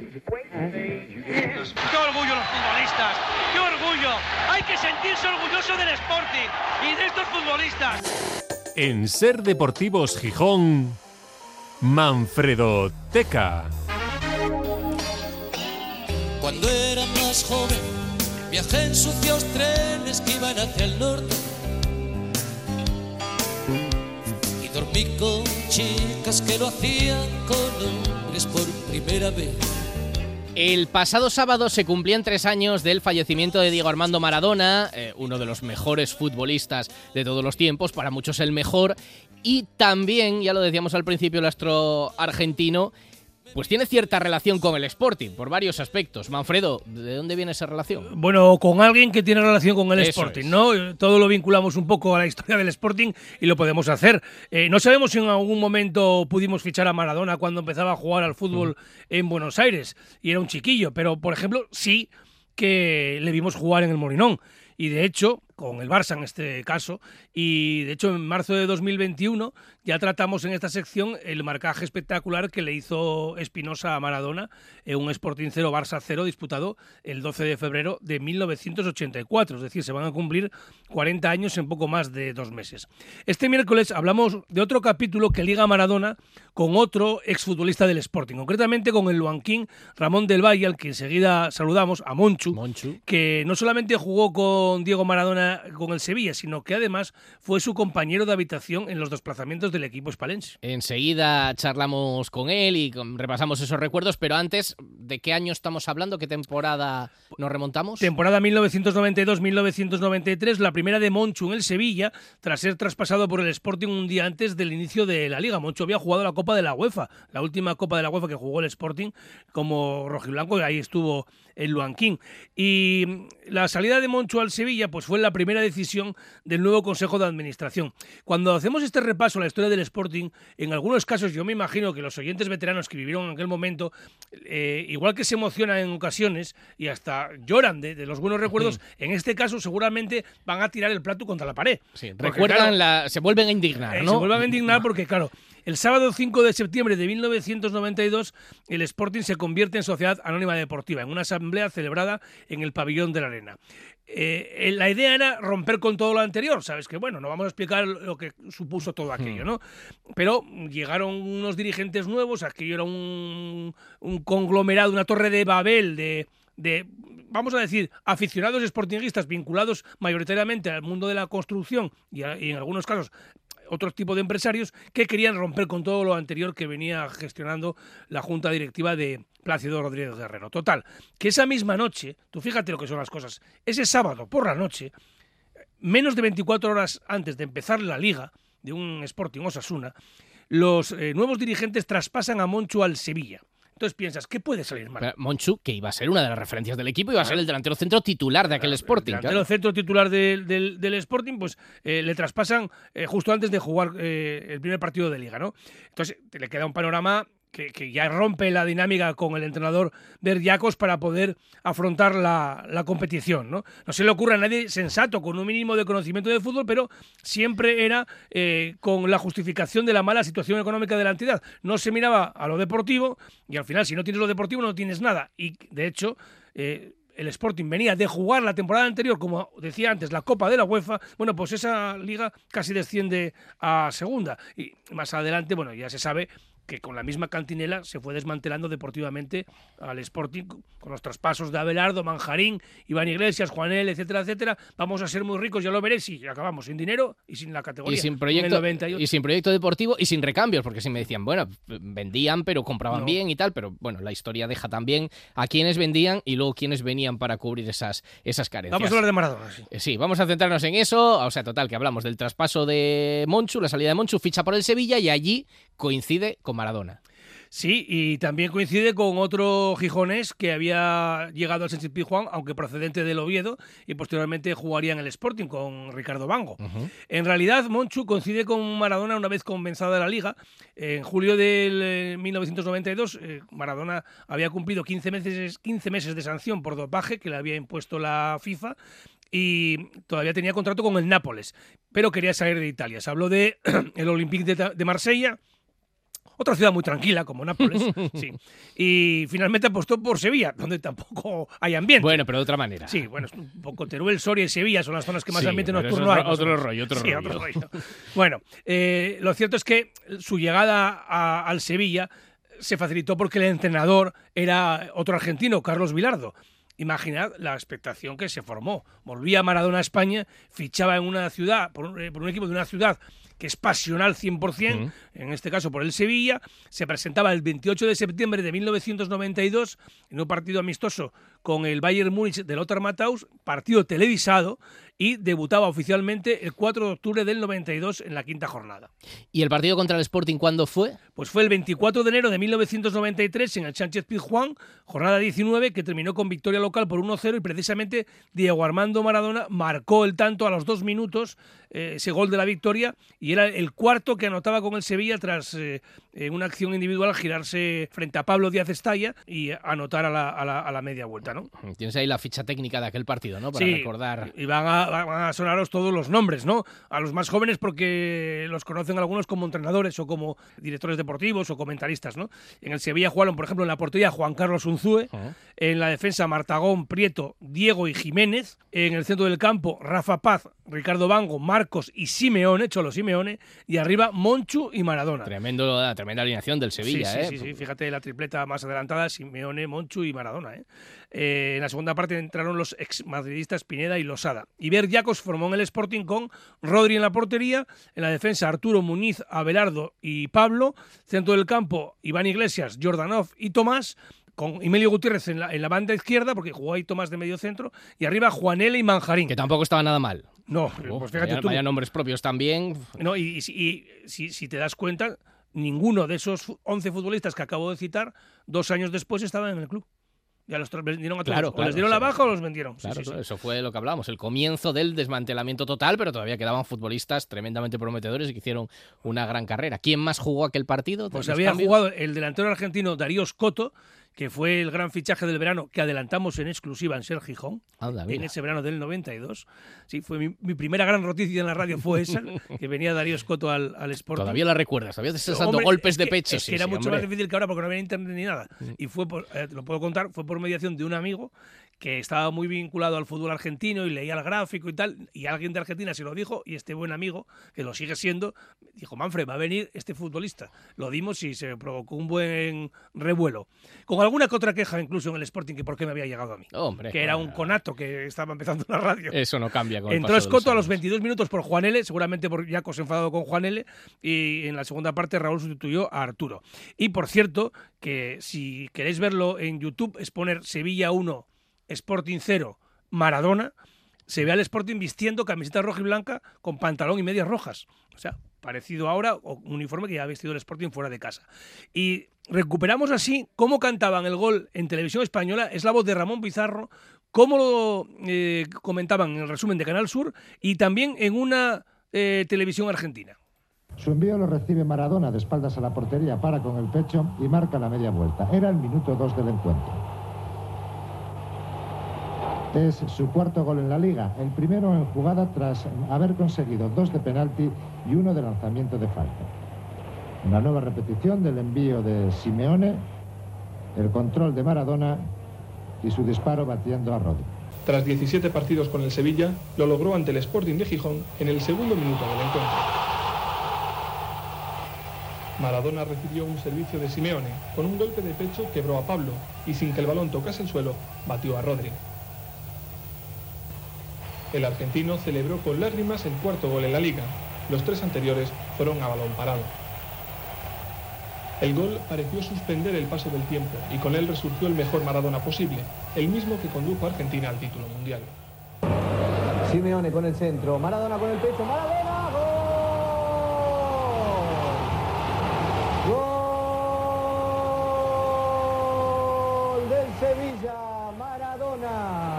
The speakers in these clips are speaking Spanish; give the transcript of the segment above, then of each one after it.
¡Qué orgullo los futbolistas! ¡Qué orgullo! Hay que sentirse orgulloso del Sporting y de estos futbolistas. En Ser Deportivos Gijón, Manfredo Teca. Cuando era más joven, viajé en sucios trenes que iban hacia el norte. Y dormí con chicas que lo hacían con hombres por primera vez. El pasado sábado se cumplían tres años del fallecimiento de Diego Armando Maradona, eh, uno de los mejores futbolistas de todos los tiempos, para muchos el mejor, y también, ya lo decíamos al principio, el astro argentino pues tiene cierta relación con el Sporting, por varios aspectos. Manfredo, ¿de dónde viene esa relación? Bueno, con alguien que tiene relación con el Sporting, ¿no? Todo lo vinculamos un poco a la historia del Sporting y lo podemos hacer. Eh, no sabemos si en algún momento pudimos fichar a Maradona cuando empezaba a jugar al fútbol en Buenos Aires y era un chiquillo, pero por ejemplo, sí que le vimos jugar en el Morinón. Y de hecho, con el Barça en este caso, y de hecho en marzo de 2021 ya tratamos en esta sección el marcaje espectacular que le hizo Espinosa a Maradona en un Sporting 0 Barça 0 disputado el 12 de febrero de 1984, es decir, se van a cumplir 40 años en poco más de dos meses. Este miércoles hablamos de otro capítulo que liga a Maradona con otro exfutbolista del Sporting, concretamente con el luanquín Ramón del Valle, al que enseguida saludamos, a Monchu, Monchu. que no solamente jugó con Diego Maradona con el Sevilla, sino que además fue su compañero de habitación en los desplazamientos del equipo espalense. Enseguida charlamos con él y repasamos esos recuerdos, pero antes, ¿de qué año estamos hablando? ¿Qué temporada nos remontamos? Temporada 1992-1993, la primera de Monchu en el Sevilla, tras ser traspasado por el Sporting un día antes del inicio de la liga. Monchu había jugado la Copa de la UEFA, la última Copa de la UEFA que jugó el Sporting como rojiblanco, y ahí estuvo el Luanquín. Y la salida de Monchu al Sevilla pues fue la primera decisión del nuevo Consejo de Administración. Cuando hacemos este repaso a la historia del Sporting, en algunos casos yo me imagino que los oyentes veteranos que vivieron en aquel momento, eh, igual que se emocionan en ocasiones y hasta lloran de, los buenos recuerdos, en este caso seguramente van a tirar el plato contra la pared. recuerdan, la, se vuelven a indignar, eh, ¿no? Se vuelven a indignar porque, claro, el sábado 5 de septiembre de 1992, el Sporting se convierte en Sociedad Anónima Deportiva, en una asamblea celebrada en el pabellón de la Arena. Eh, la idea era romper con todo lo anterior, ¿sabes? Que bueno, no vamos a explicar lo que supuso todo aquello, ¿no? Pero llegaron unos dirigentes nuevos, aquello era un, conglomerado, una torre de Babel de, de, vamos a decir, aficionados sportinguistas vinculados mayoritariamente al mundo de la construcción y, y en algunos casos otro tipo de empresarios que querían romper con todo lo anterior que venía gestionando la junta directiva de Plácido Rodríguez Guerrero. Total, que esa misma noche, tú fíjate lo que son las cosas, ese sábado por la noche, menos de 24 horas antes de empezar la liga de un Sporting Osasuna, los eh, nuevos dirigentes traspasan a Moncho al Sevilla. Entonces piensas, ¿qué puede salir mal? Monchu, que iba a ser una de las referencias del equipo, iba a ser el delantero centro titular de aquel Sporting. El delantero centro titular del, Sporting, pues eh, le traspasan eh, justo antes de jugar eh, el primer partido de liga, ¿no? Entonces le queda un panorama que, ya rompe la dinámica con el entrenador Berdiacos para poder afrontar la, competición. ¿no? no se le ocurre a nadie sensato, con un mínimo de conocimiento de fútbol, pero siempre era eh, con la justificación de la mala situación económica de la entidad. No se miraba a lo deportivo y al final, si no tienes lo deportivo, no tienes nada. Y de hecho, eh, el Sporting venía de jugar la temporada anterior, como decía antes, la Copa de la UEFA, bueno, pues esa liga casi desciende a segunda. Y más adelante, bueno, ya se sabe que con la misma cantinela se fue desmantelando deportivamente al Sporting con los traspasos de Abelardo, Manjarín, Iván Iglesias, Juanel, etcétera, etcétera. Vamos a ser muy ricos, ya lo veréis, y acabamos sin dinero y sin la categoría. Y sin proyecto, y sin proyecto deportivo y sin recambios, porque si me decían, bueno, vendían, pero compraban bien y tal, pero bueno, la historia deja también a quienes vendían y luego quienes venían para cubrir esas, esas carencias. Vamos a hablar de Maradona, sí. Eh, sí, vamos a centrarnos en eso. O sea, total, que hablamos del traspaso de Monchu, la salida de Monchu, ficha por el Sevilla y allí coincide con Maradona. Sí, y también coincide con otro gijonés que había llegado al Sánchez Pizjuán, aunque procedente del Oviedo, y posteriormente jugaría en el Sporting con Ricardo Bango. En realidad, Monchu coincide con Maradona una vez comenzada la liga. En julio de 1992, eh, eh, Maradona había cumplido 15 meses, 15 meses de sanción por dopaje que le había impuesto la FIFA y todavía tenía contrato con el Nápoles, pero quería salir de Italia. Se habló de el Olympique de Marsella otra ciudad muy tranquila como Nápoles, sí. Y finalmente apostó por Sevilla, donde tampoco hay ambiente. Bueno, pero de otra manera. Sí, bueno, es un poco Teruel, Soria y Sevilla son las zonas que más Sí, ambiente nocturno hay. otro rollo, otro Sí, rollo. rollo. Bueno, eh, lo cierto es que su llegada a- al Sevilla se facilitó porque el entrenador era otro argentino, Carlos Vilardo. Imaginad la expectación que se formó. Volvía Maradona a España, fichaba en una ciudad, por un, eh, por un equipo de una ciudad que es pasional 100%, en este caso por el Sevilla, se presentaba el 28 de septiembre de 1992 en un partido amistoso con el Bayern Múnich de Lothar Matthaus, partido televisado, y debutaba oficialmente el 4 de octubre del 92 en la quinta jornada. ¿Y el partido contra el Sporting cuándo fue? Pues fue el 24 de enero de 1993 en el Sánchez Pizjuán, jornada 19, que terminó con victoria local por 1-0 y precisamente Diego Armando Maradona marcó el tanto a los dos minutos, eh, ese gol de la victoria, y era el cuarto que anotaba con el Sevilla tras eh, en una acción individual girarse frente a Pablo Díaz Estalla y anotar a la, a la- a la media vuelta, ¿no? Tienes ahí la ficha técnica de aquel partido, ¿no? Para Sí, recordar. Y van a, van a sonaros todos los nombres, ¿no? A los más jóvenes porque los conocen algunos como entrenadores o como directores deportivos o comentaristas, ¿no? En el Sevilla jugaron, por ejemplo, en la portería Juan Carlos Unzúe, en la defensa Martagón, Prieto, Diego y Jiménez, en el centro del campo Rafa Paz, Ricardo Bango, Marcos y Simeone, Cholo Simeone, y arriba Monchu y Maradona. Tremendo, la tremenda alineación del Sevilla, sí, ¿eh? sí, sí, sí, fíjate la tripleta más adelantada, Simeone, Monchu y Maradona. ¿eh? Eh, en la segunda parte entraron los ex madridistas Pineda y Losada. Iber Yacos formó en el Sporting con Rodri en la portería, en la defensa Arturo Muñiz, Abelardo y Pablo, centro del campo Iván Iglesias, Jordanov y Tomás, con Emilio Gutiérrez en la, en la banda izquierda, porque jugó ahí Tomás de medio centro, y arriba Juanele y Manjarín. Que tampoco estaba nada mal. No, Oh, pues fíjate vaya, tú. vaya nombres propios también. No, y, y si- y si, si te das cuenta, ninguno de esos fu- 11 futbolistas que acabo de citar, dos años después estaban en el club. Ya los vendieron a todos. Claro, o claro, les dieron la baja o los vendieron. Claro, sí, sí. claro, eso fue lo que hablábamos, el comienzo del desmantelamiento total, pero todavía quedaban futbolistas tremendamente prometedores y que hicieron una gran carrera. ¿Quién más jugó aquel partido? Pues ¿Los había cambios? jugado el delantero argentino Darío Scotto, que fue el gran fichaje del verano que adelantamos en exclusiva en Ser Gijón, Anda, en ese verano del 92. Sí, fue mi, mi primera gran noticia en la radio fue esa, que venía Darío Scotto al, al Sporting. Todavía la recuerdas, dando Hombre, golpes es de pecho. Es sí, que era sí, mucho hombre. más difícil que ahora porque no había internet ni nada. Y fue, por, eh, lo puedo contar, fue por mediación de un amigo que estaba muy vinculado al fútbol argentino y leía el gráfico y tal. Y alguien de Argentina se lo dijo y este buen amigo, que lo sigue siendo, dijo, Manfred, va a venir este futbolista. Lo dimos y se provocó un buen revuelo. Con alguna que otra queja incluso en el Sporting que por qué me había llegado a mí. Hombre, que era un conato que estaba empezando la radio. Eso no cambia con Entró Escoto a los años. 22 minutos por Juan L, seguramente por Jacos enfadado con Juan L, y en la segunda parte Raúl sustituyó a Arturo. Y por cierto, que si queréis verlo en YouTube, es poner Sevilla 1, Sporting 0, Maradona, se ve al Sporting vistiendo camiseta roja y blanca con pantalón y medias rojas. O sea, parecido ahora o un uniforme que ya ha vestido el Sporting fuera de casa. Y recuperamos así cómo cantaban el gol en televisión española, es la voz de Ramón Pizarro, cómo lo eh, comentaban en el resumen de Canal Sur y también en una eh, televisión argentina. Su envío lo recibe Maradona de espaldas a la portería, para con el pecho y marca la media vuelta. Era el minuto 2 del encuentro. Es su cuarto gol en la liga, el primero en jugada tras haber conseguido dos de penalti y uno de lanzamiento de falta. Una nueva repetición del envío de Simeone, el control de Maradona y su disparo batiendo a Rodri. Tras 17 partidos con el Sevilla, lo logró ante el Sporting de Gijón en el segundo minuto del encuentro. Maradona recibió un servicio de Simeone. Con un golpe de pecho quebró a Pablo y sin que el balón tocase el suelo, batió a Rodri. El argentino celebró con lágrimas el cuarto gol en la liga. Los tres anteriores fueron a balón parado. El gol pareció suspender el paso del tiempo y con él resurgió el mejor Maradona posible, el mismo que condujo a Argentina al título mundial. Simeone con el centro, Maradona con el pecho, Maradona, gol. Gol del Sevilla, Maradona.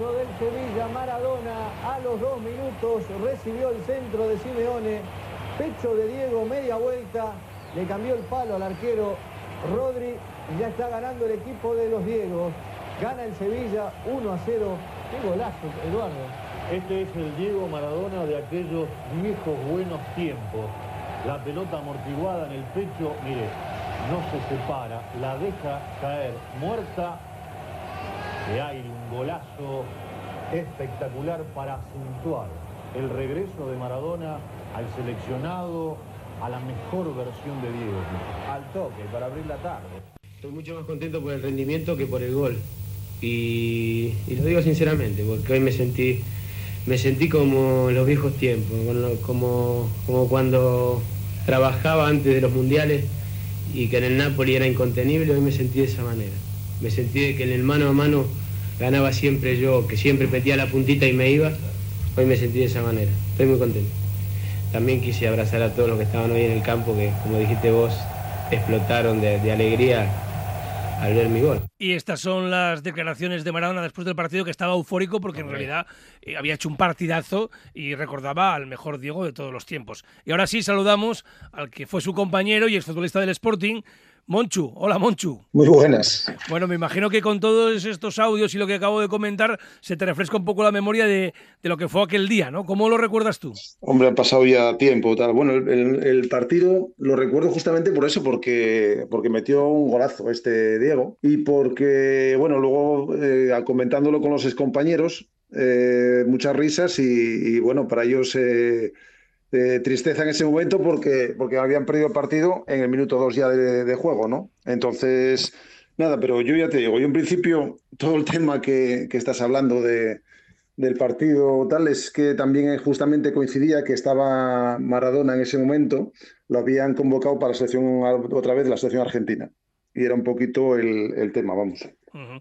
Del Sevilla, Maradona. A los dos minutos recibió el centro de Simeone. Pecho de Diego, media vuelta. Le cambió el palo al arquero Rodri. Y ya está ganando el equipo de los Diegos. Gana el Sevilla 1 a 0. Qué golazo, Eduardo. Este es el Diego Maradona de aquellos viejos buenos tiempos. la pelota amortiguada en el pecho, mire, no se separa, la deja caer muerta de aire, golazo espectacular para acentuar el regreso de Maradona al seleccionado, a la mejor versión de Diego. Al toque, para abrir la tarde. Estoy mucho más contento por el rendimiento que por el gol. Y, lo digo sinceramente, porque hoy me sentí, me sentí como en los viejos tiempos, como, como cuando trabajaba antes de los mundiales y que en el Napoli era incontenible, hoy me sentí de esa manera. Me sentí que en el mano a mano ganaba siempre yo, que siempre metía la puntita y me iba, hoy me sentí de esa manera. Estoy muy contento. También quise abrazar a todos los que estaban hoy en el campo, que como dijiste vos, explotaron de, de alegría al ver mi gol. Y estas son las declaraciones de Maradona después del partido que estaba eufórico porque en realidad eh, había hecho un partidazo y recordaba al mejor Diego de todos los tiempos. Y ahora sí saludamos al que fue su compañero y futbolista del Sporting, Monchu, hola Monchu. Muy buenas. Bueno, me imagino que con todos estos audios y lo que acabo de comentar, se te refresca un poco la memoria de, de lo que fue aquel día, ¿no? ¿Cómo lo recuerdas tú? Hombre, ha pasado ya tiempo, tal. Bueno, el, el partido lo recuerdo justamente por eso, porque, porque metió un golazo este Diego y porque, bueno, luego eh, comentándolo con los excompañeros, eh, muchas risas y, y, bueno, para ellos... Eh, de tristeza en ese momento porque, porque habían perdido el partido en el minuto dos ya de, juego, ¿no? Entonces, nada, pero yo ya te digo, yo en principio todo el tema que, que estás hablando de, del partido tal es que también justamente coincidía que estaba Maradona en ese momento, lo habían convocado para la selección otra vez, la selección argentina. Y era un poquito el, el tema, vamos. -huh.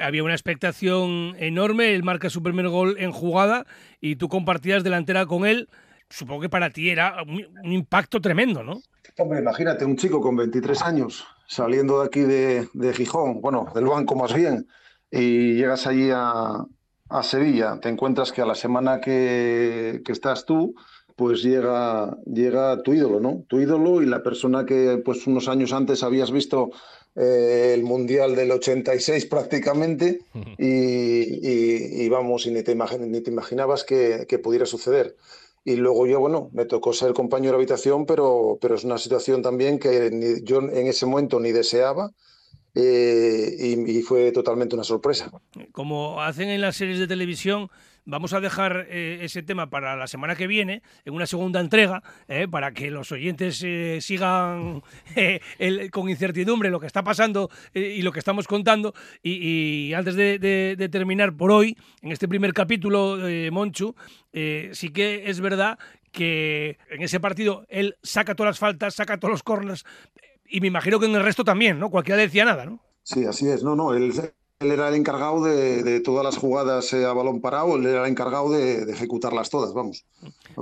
Había una expectación enorme, él marca su primer gol en jugada y tú compartías delantera con él supongo que para ti era un, un, impacto tremendo, ¿no? Hombre, imagínate, un chico con 23 años saliendo de aquí de, de Gijón, bueno, del banco más bien, y llegas allí a, a Sevilla, te encuentras que a la semana que, que, estás tú, pues llega, llega tu ídolo, ¿no? Tu ídolo y la persona que pues unos años antes habías visto eh, el Mundial del 86 prácticamente y, y, y vamos, y ni te, imag ni te imaginabas que, que pudiera suceder. Y luego yo, bueno, me tocó ser compañero de habitación, pero, pero es una situación también que ni, yo en ese momento ni deseaba eh, y, y, fue totalmente una sorpresa. Como hacen en las series de televisión, vamos a dejar eh, ese tema para la semana que viene, en una segunda entrega, eh, para que los oyentes eh, sigan con incertidumbre lo que está pasando y lo que estamos contando. Y, antes de, terminar por hoy, en este primer capítulo, Monchu, sí que es verdad que en ese partido él saca todas las faltas, saca todos los corners, y me imagino que en el resto también, ¿no? Cualquiera decía nada, ¿no? Sí, así es. No, no, él, él era el encargado de, de todas las jugadas eh, a balón parado, él era el encargado de, de ejecutarlas todas, vamos.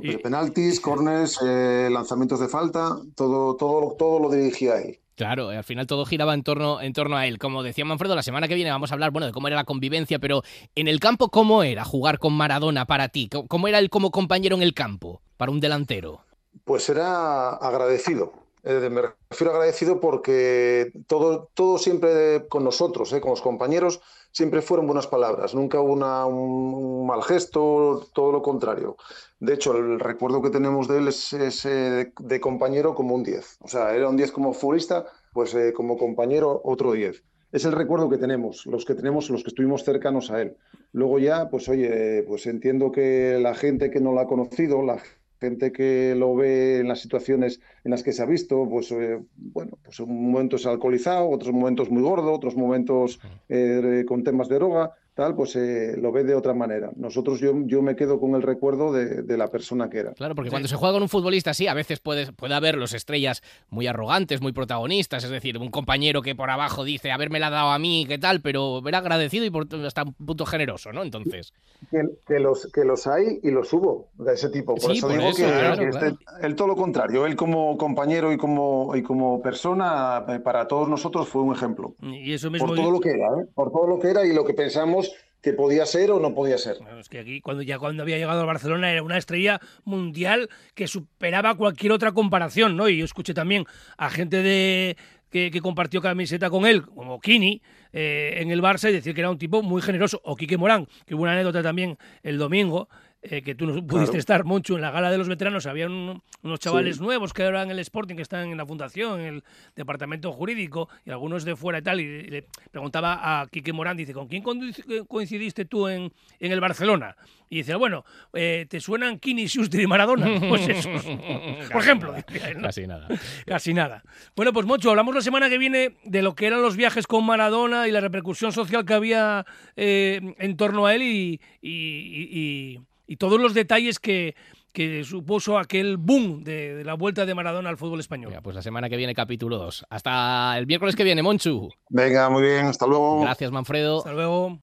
Y... Penaltis, corners, eh, lanzamientos de falta, todo, todo, todo lo dirigía él. Claro, al final todo giraba en torno, en torno a él. Como decía Manfredo, la semana que viene vamos a hablar bueno, de cómo era la convivencia, pero en el campo, ¿cómo era jugar con Maradona para ti? ¿Cómo era él como compañero en el campo para un delantero? Pues era agradecido eh, me refiero agradecido porque todo, todo siempre con nosotros, eh, con los compañeros, siempre fueron buenas palabras. Nunca hubo una, un, un, mal gesto, todo lo contrario. De hecho, el recuerdo que tenemos de él es, es eh, de compañero como un 10. O sea, era un 10 como futbolista, pues eh, como compañero otro 10. Es el recuerdo que tenemos, los que tenemos, los que estuvimos cercanos a él. Luego ya, pues oye, pues entiendo que la gente que no lo ha conocido, la gente que lo ve en las situaciones en las que se ha visto, pues eh, bueno, pues un momentos alcoholizado, otros momentos muy gordo, otros momentos eh, con temas de droga, tal, pues eh, lo ve de otra manera. Nosotros, yo, yo me quedo con el recuerdo de, de, la persona que era. Claro, porque cuando se juega con un futbolista así, a veces puede, puede haber los estrellas muy arrogantes, muy protagonistas, es decir, un compañero que por abajo dice, haberme la dado a mí, qué tal, pero ver agradecido y por, hasta un punto generoso, ¿no? Entonces... Que, que, los, que los hay y los hubo de ese tipo. Por sí, eso por digo eso, que, claro, que claro. Este, el todo lo contrario. Él como compañero y como, y como persona, eh, para todos nosotros fue un ejemplo. Y eso mismo por todo lo que era, ¿eh? por todo lo que era y lo que pensamos que podía ser o no podía ser. Es que aquí, cuando ya cuando había llegado a Barcelona, era una estrella mundial que superaba cualquier otra comparación, ¿no? Y yo escuché también a gente de que, que compartió camiseta con él, como Kini, eh, en el Barça, y decir que era un tipo muy generoso. O Quique Morán, que hubo una anécdota también el domingo, eh, que tú no pudiste estar, mucho en la gala de los veteranos había unos chavales nuevos que eran en el Sporting, que están en la fundación, en el departamento jurídico, y algunos de fuera y tal, y le preguntaba a Quique Morán, dice, ¿con quién coincidiste tú en, en el Barcelona? Y dice, bueno, eh, ¿te suenan Kini, Schuster y Maradona? Pues eso, por ejemplo. Casi nada. Casi nada. Bueno, pues Mocho, hablamos la semana que viene de lo que eran los viajes con Maradona y la repercusión social que había eh, en torno a él y, y, todos los detalles que, que supuso aquel boom de, la vuelta de Maradona al fútbol español. pues la semana que viene capítulo 2. Hasta el miércoles que viene, Monchu. Venga, muy bien, hasta luego. Gracias, Manfredo. Hasta luego.